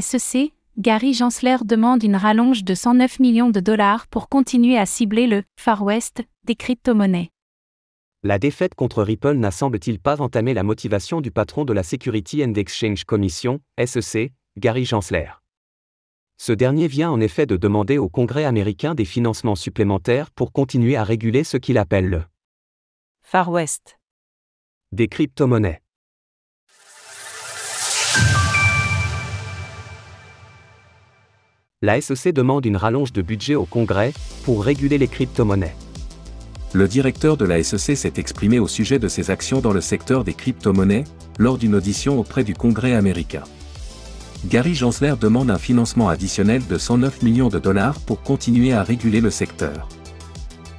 SEC, Gary Gensler demande une rallonge de 109 millions de dollars pour continuer à cibler le Far West des crypto-monnaies. La défaite contre Ripple n'a semble-t-il pas entamé la motivation du patron de la Security and Exchange Commission, SEC, Gary Gensler. Ce dernier vient en effet de demander au Congrès américain des financements supplémentaires pour continuer à réguler ce qu'il appelle le Far West des crypto-monnaies. La SEC demande une rallonge de budget au Congrès pour réguler les crypto-monnaies. Le directeur de la SEC s'est exprimé au sujet de ses actions dans le secteur des crypto-monnaies lors d'une audition auprès du Congrès américain. Gary Gensler demande un financement additionnel de 109 millions de dollars pour continuer à réguler le secteur.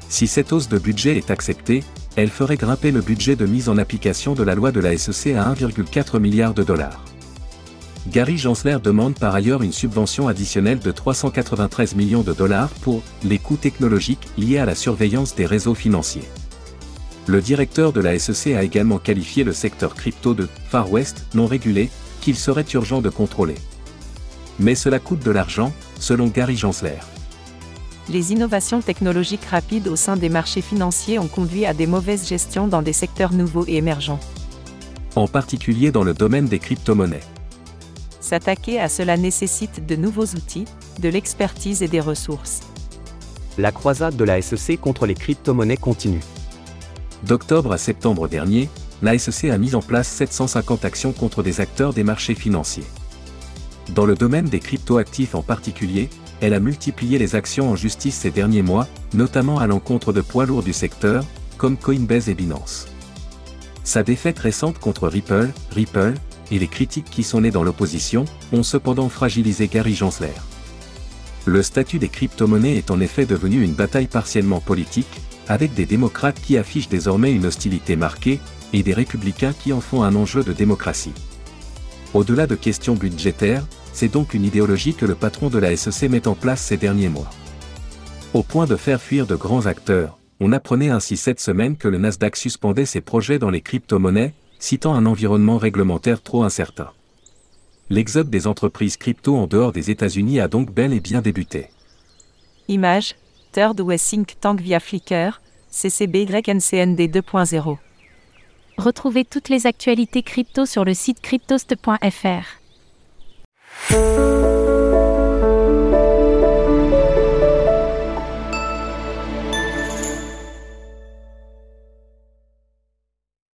Si cette hausse de budget est acceptée, elle ferait grimper le budget de mise en application de la loi de la SEC à 1,4 milliard de dollars. Gary Gensler demande par ailleurs une subvention additionnelle de 393 millions de dollars pour les coûts technologiques liés à la surveillance des réseaux financiers. Le directeur de la SEC a également qualifié le secteur crypto de Far West non régulé, qu'il serait urgent de contrôler. Mais cela coûte de l'argent, selon Gary Gensler. Les innovations technologiques rapides au sein des marchés financiers ont conduit à des mauvaises gestions dans des secteurs nouveaux et émergents. En particulier dans le domaine des crypto-monnaies. S'attaquer à cela nécessite de nouveaux outils, de l'expertise et des ressources. La croisade de la SEC contre les crypto-monnaies continue. D'octobre à septembre dernier, la SEC a mis en place 750 actions contre des acteurs des marchés financiers. Dans le domaine des crypto-actifs en particulier, elle a multiplié les actions en justice ces derniers mois, notamment à l'encontre de poids lourds du secteur, comme Coinbase et Binance. Sa défaite récente contre Ripple, Ripple, et les critiques qui sont nées dans l'opposition, ont cependant fragilisé Gary Gensler. Le statut des crypto-monnaies est en effet devenu une bataille partiellement politique, avec des démocrates qui affichent désormais une hostilité marquée, et des républicains qui en font un enjeu de démocratie. Au-delà de questions budgétaires, c'est donc une idéologie que le patron de la SEC met en place ces derniers mois. Au point de faire fuir de grands acteurs, on apprenait ainsi cette semaine que le Nasdaq suspendait ses projets dans les crypto-monnaies, citant un environnement réglementaire trop incertain. L'exode des entreprises crypto en dehors des États-Unis a donc bel et bien débuté. Image, Third West Think Tank via Flickr, CCBYNCND 2.0. Retrouvez toutes les actualités crypto sur le site cryptost.fr.